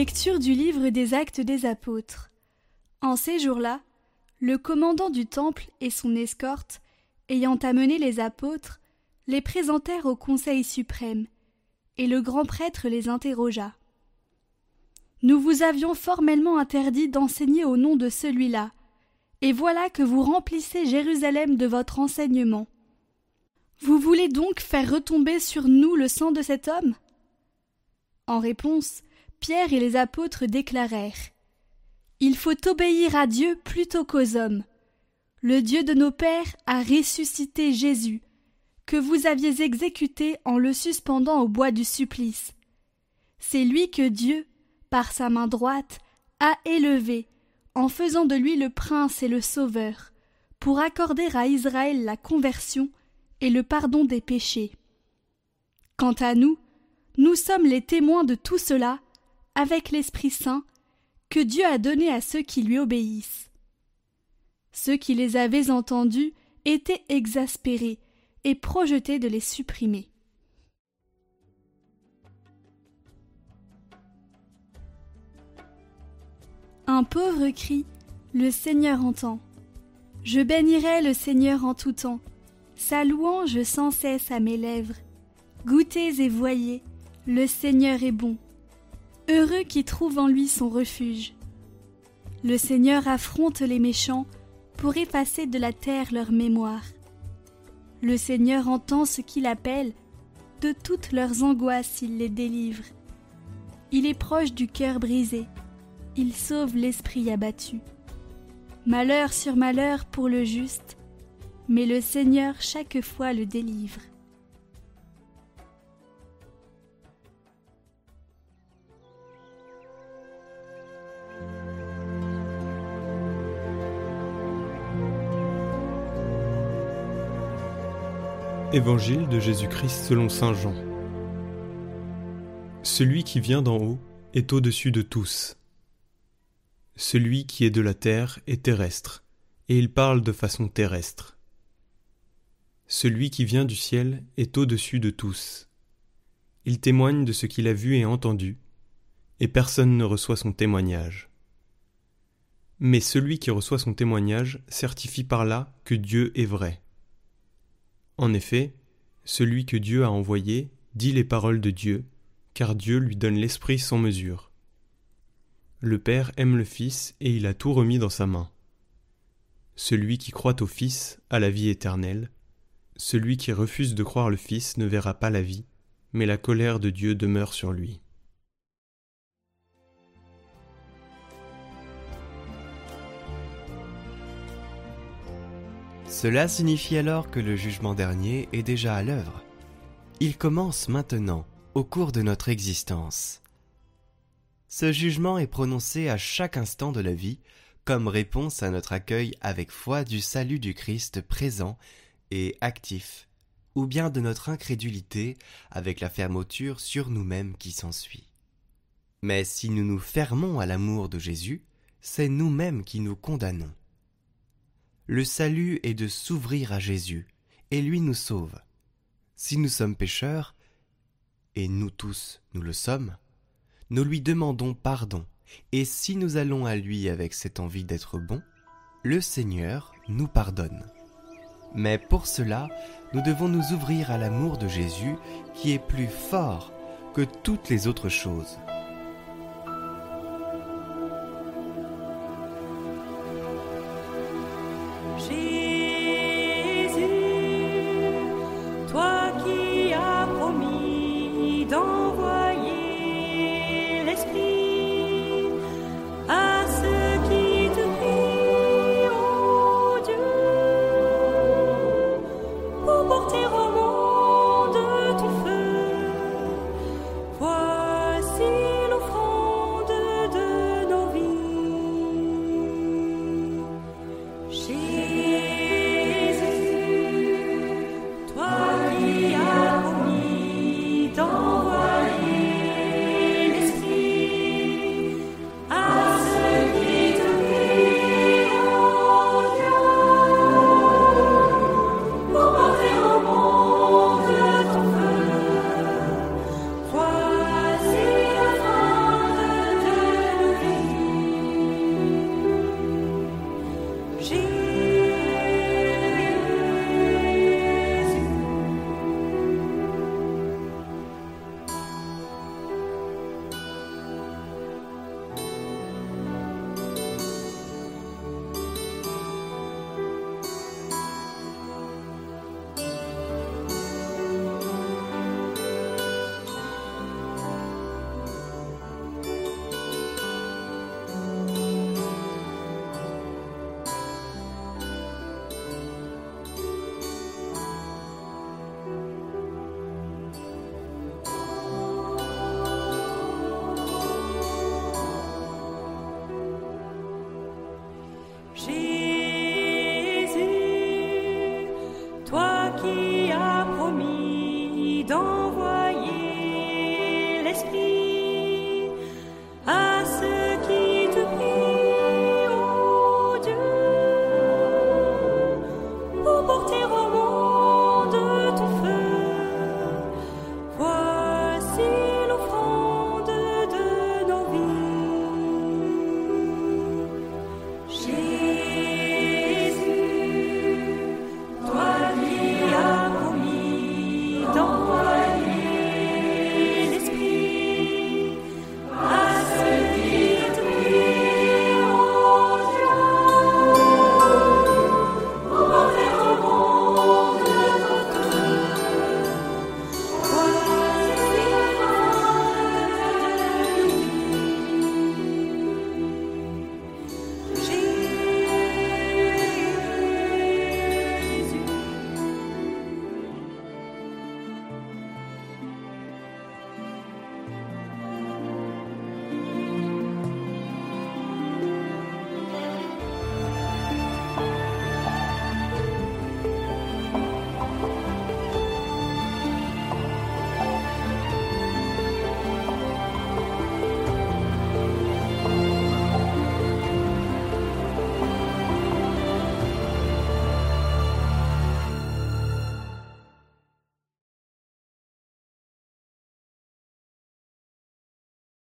Lecture du livre des actes des apôtres. En ces jours-là, le commandant du temple et son escorte, ayant amené les apôtres, les présentèrent au Conseil suprême, et le grand prêtre les interrogea. Nous vous avions formellement interdit d'enseigner au nom de celui-là, et voilà que vous remplissez Jérusalem de votre enseignement. Vous voulez donc faire retomber sur nous le sang de cet homme? En réponse, Pierre et les apôtres déclarèrent Il faut obéir à Dieu plutôt qu'aux hommes. Le Dieu de nos pères a ressuscité Jésus, que vous aviez exécuté en le suspendant au bois du supplice. C'est lui que Dieu, par sa main droite, a élevé, en faisant de lui le prince et le sauveur, pour accorder à Israël la conversion et le pardon des péchés. Quant à nous, nous sommes les témoins de tout cela, avec l'Esprit Saint, que Dieu a donné à ceux qui lui obéissent. Ceux qui les avaient entendus étaient exaspérés et projetaient de les supprimer. Un pauvre cri, le Seigneur entend. Je bénirai le Seigneur en tout temps, sa louange sans cesse à mes lèvres. Goûtez et voyez, le Seigneur est bon. Heureux qui trouve en lui son refuge. Le Seigneur affronte les méchants pour effacer de la terre leur mémoire. Le Seigneur entend ce qu'il appelle, de toutes leurs angoisses il les délivre. Il est proche du cœur brisé, il sauve l'esprit abattu. Malheur sur malheur pour le juste, mais le Seigneur chaque fois le délivre. Évangile de Jésus-Christ selon Saint Jean. Celui qui vient d'en haut est au-dessus de tous. Celui qui est de la terre est terrestre, et il parle de façon terrestre. Celui qui vient du ciel est au-dessus de tous. Il témoigne de ce qu'il a vu et entendu, et personne ne reçoit son témoignage. Mais celui qui reçoit son témoignage certifie par là que Dieu est vrai. En effet, celui que Dieu a envoyé dit les paroles de Dieu, car Dieu lui donne l'Esprit sans mesure. Le Père aime le Fils et il a tout remis dans sa main. Celui qui croit au Fils a la vie éternelle. Celui qui refuse de croire le Fils ne verra pas la vie, mais la colère de Dieu demeure sur lui. Cela signifie alors que le jugement dernier est déjà à l'œuvre. Il commence maintenant, au cours de notre existence. Ce jugement est prononcé à chaque instant de la vie comme réponse à notre accueil avec foi du salut du Christ présent et actif, ou bien de notre incrédulité avec la fermeture sur nous-mêmes qui s'ensuit. Mais si nous nous fermons à l'amour de Jésus, c'est nous-mêmes qui nous condamnons. Le salut est de s'ouvrir à Jésus, et lui nous sauve. Si nous sommes pécheurs, et nous tous nous le sommes, nous lui demandons pardon, et si nous allons à lui avec cette envie d'être bons, le Seigneur nous pardonne. Mais pour cela, nous devons nous ouvrir à l'amour de Jésus qui est plus fort que toutes les autres choses.